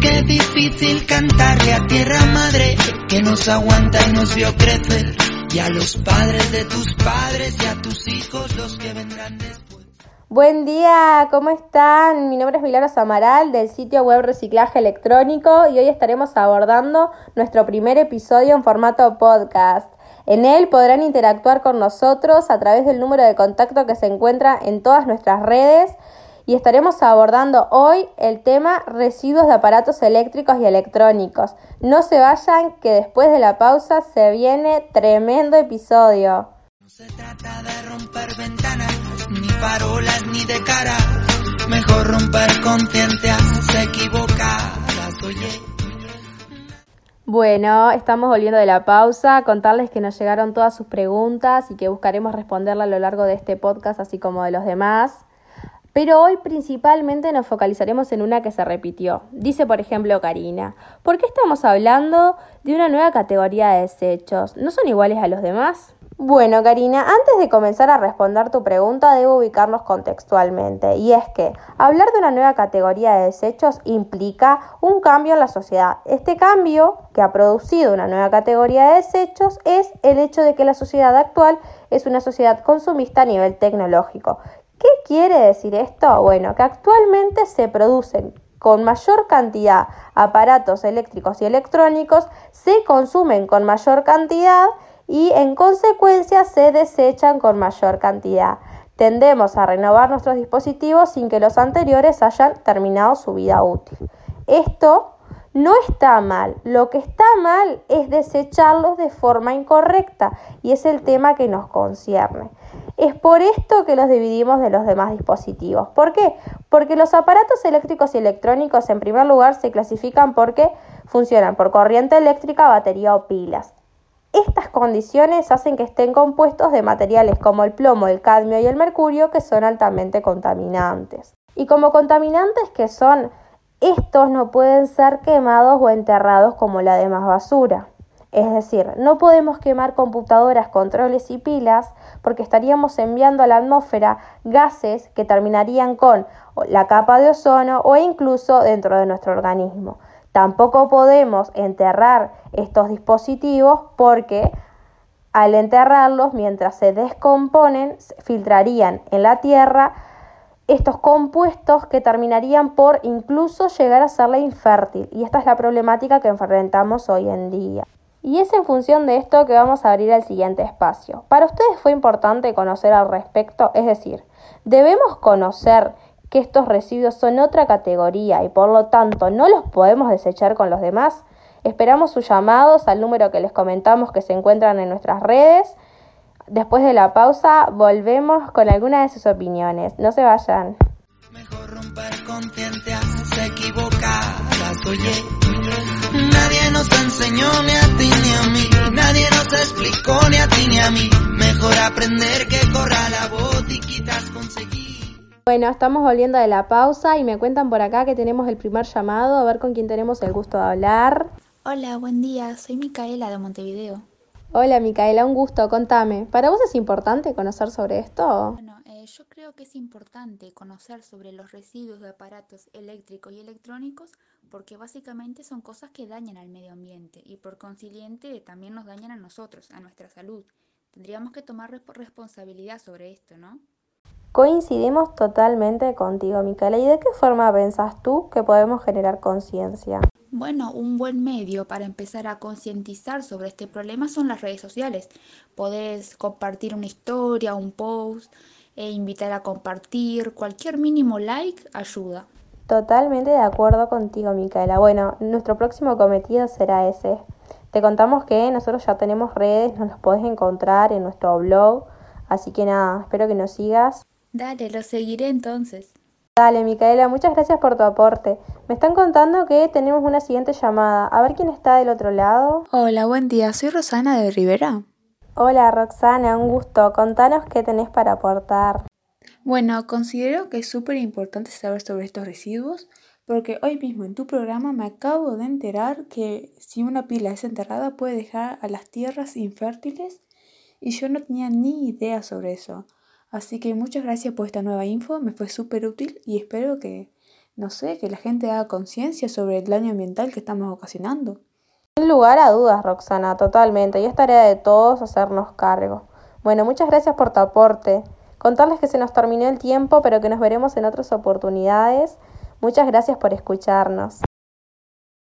Qué difícil cantarle a tierra madre que nos aguanta y nos vio crecer. Y a los padres de tus padres y a tus hijos los que vendrán después. Buen día, ¿cómo están? Mi nombre es Milagros Amaral del sitio web Reciclaje Electrónico y hoy estaremos abordando nuestro primer episodio en formato podcast. En él podrán interactuar con nosotros a través del número de contacto que se encuentra en todas nuestras redes y estaremos abordando hoy el tema residuos de aparatos eléctricos y electrónicos. No se vayan que después de la pausa se viene tremendo episodio. No se trata de romper ventanas, ni parolas, ni de cara. Mejor romper conciencias equivocadas, oye. Bueno, estamos volviendo de la pausa, contarles que nos llegaron todas sus preguntas y que buscaremos responderla a lo largo de este podcast, así como de los demás. Pero hoy principalmente nos focalizaremos en una que se repitió. Dice, por ejemplo, Karina, ¿por qué estamos hablando de una nueva categoría de desechos? ¿No son iguales a los demás? Bueno, Karina, antes de comenzar a responder tu pregunta, debo ubicarnos contextualmente. Y es que hablar de una nueva categoría de desechos implica un cambio en la sociedad. Este cambio que ha producido una nueva categoría de desechos es el hecho de que la sociedad actual es una sociedad consumista a nivel tecnológico ¿Qué quiere decir esto? Bueno, que actualmente se producen con mayor cantidad aparatos eléctricos y electrónicos, se consumen con mayor cantidad y en consecuencia se desechan con mayor cantidad. Tendemos a renovar nuestros dispositivos sin que los anteriores hayan terminado su vida útil. Esto no está mal, lo que está mal es desecharlos de forma incorrecta y es el tema que nos concierne. Es por esto que los dividimos de los demás dispositivos. ¿Por qué? Porque los aparatos eléctricos y electrónicos en primer lugar se clasifican porque funcionan por corriente eléctrica, batería o pilas. Estas condiciones hacen que estén compuestos de materiales como el plomo, el cadmio y el mercurio que son altamente contaminantes. Y como contaminantes que son, estos no pueden ser quemados o enterrados como la demás basura. Es decir, no podemos quemar computadoras, controles y pilas porque estaríamos enviando a la atmósfera gases que terminarían con la capa de ozono o incluso dentro de nuestro organismo. Tampoco podemos enterrar estos dispositivos porque al enterrarlos, mientras se descomponen, filtrarían en la tierra estos compuestos que terminarían por incluso llegar a serla infértil. Y esta es la problemática que enfrentamos hoy en día. Y es en función de esto que vamos a abrir el siguiente espacio. Para ustedes fue importante conocer al respecto, es decir, debemos conocer que estos residuos son otra categoría y por lo tanto no los podemos desechar con los demás. Esperamos sus llamados al número que les comentamos que se encuentran en nuestras redes. Después de la pausa volvemos con algunas de sus opiniones. No se vayan. Mejor romper Nadie nos enseñó ni a ti ni a mí. Mejor aprender que corra la voz y quitas conseguir. Bueno, estamos volviendo de la pausa y me cuentan por acá que tenemos el primer llamado, a ver con quién tenemos el gusto de hablar. Hola, buen día, soy Micaela de Montevideo. Hola Micaela, un gusto, contame. ¿Para vos es importante conocer sobre esto? Bueno, yo creo que es importante conocer sobre los residuos de aparatos eléctricos y electrónicos porque básicamente son cosas que dañan al medio ambiente y por consiguiente también nos dañan a nosotros, a nuestra salud. Tendríamos que tomar responsabilidad sobre esto, ¿no? Coincidimos totalmente contigo, Micaela. ¿Y de qué forma pensás tú que podemos generar conciencia? Bueno, un buen medio para empezar a concientizar sobre este problema son las redes sociales. Podés compartir una historia, un post, e invitar a compartir. Cualquier mínimo like ayuda. Totalmente de acuerdo contigo, Micaela. Bueno, nuestro próximo cometido será ese. Te contamos que nosotros ya tenemos redes, nos los podés encontrar en nuestro blog. Así que nada, espero que nos sigas. Dale, lo seguiré entonces. Dale, Micaela, muchas gracias por tu aporte. Me están contando que tenemos una siguiente llamada. A ver quién está del otro lado. Hola, buen día. Soy Rosana de Rivera. Hola, Roxana, un gusto. Contanos qué tenés para aportar. Bueno, considero que es súper importante saber sobre estos residuos porque hoy mismo en tu programa me acabo de enterar que si una pila es enterrada puede dejar a las tierras infértiles y yo no tenía ni idea sobre eso. Así que muchas gracias por esta nueva info, me fue súper útil y espero que no sé, que la gente haga conciencia sobre el daño ambiental que estamos ocasionando. Sin lugar a dudas, Roxana, totalmente. Y es tarea de todos hacernos cargo. Bueno, muchas gracias por tu aporte. Contarles que se nos terminó el tiempo, pero que nos veremos en otras oportunidades. Muchas gracias por escucharnos.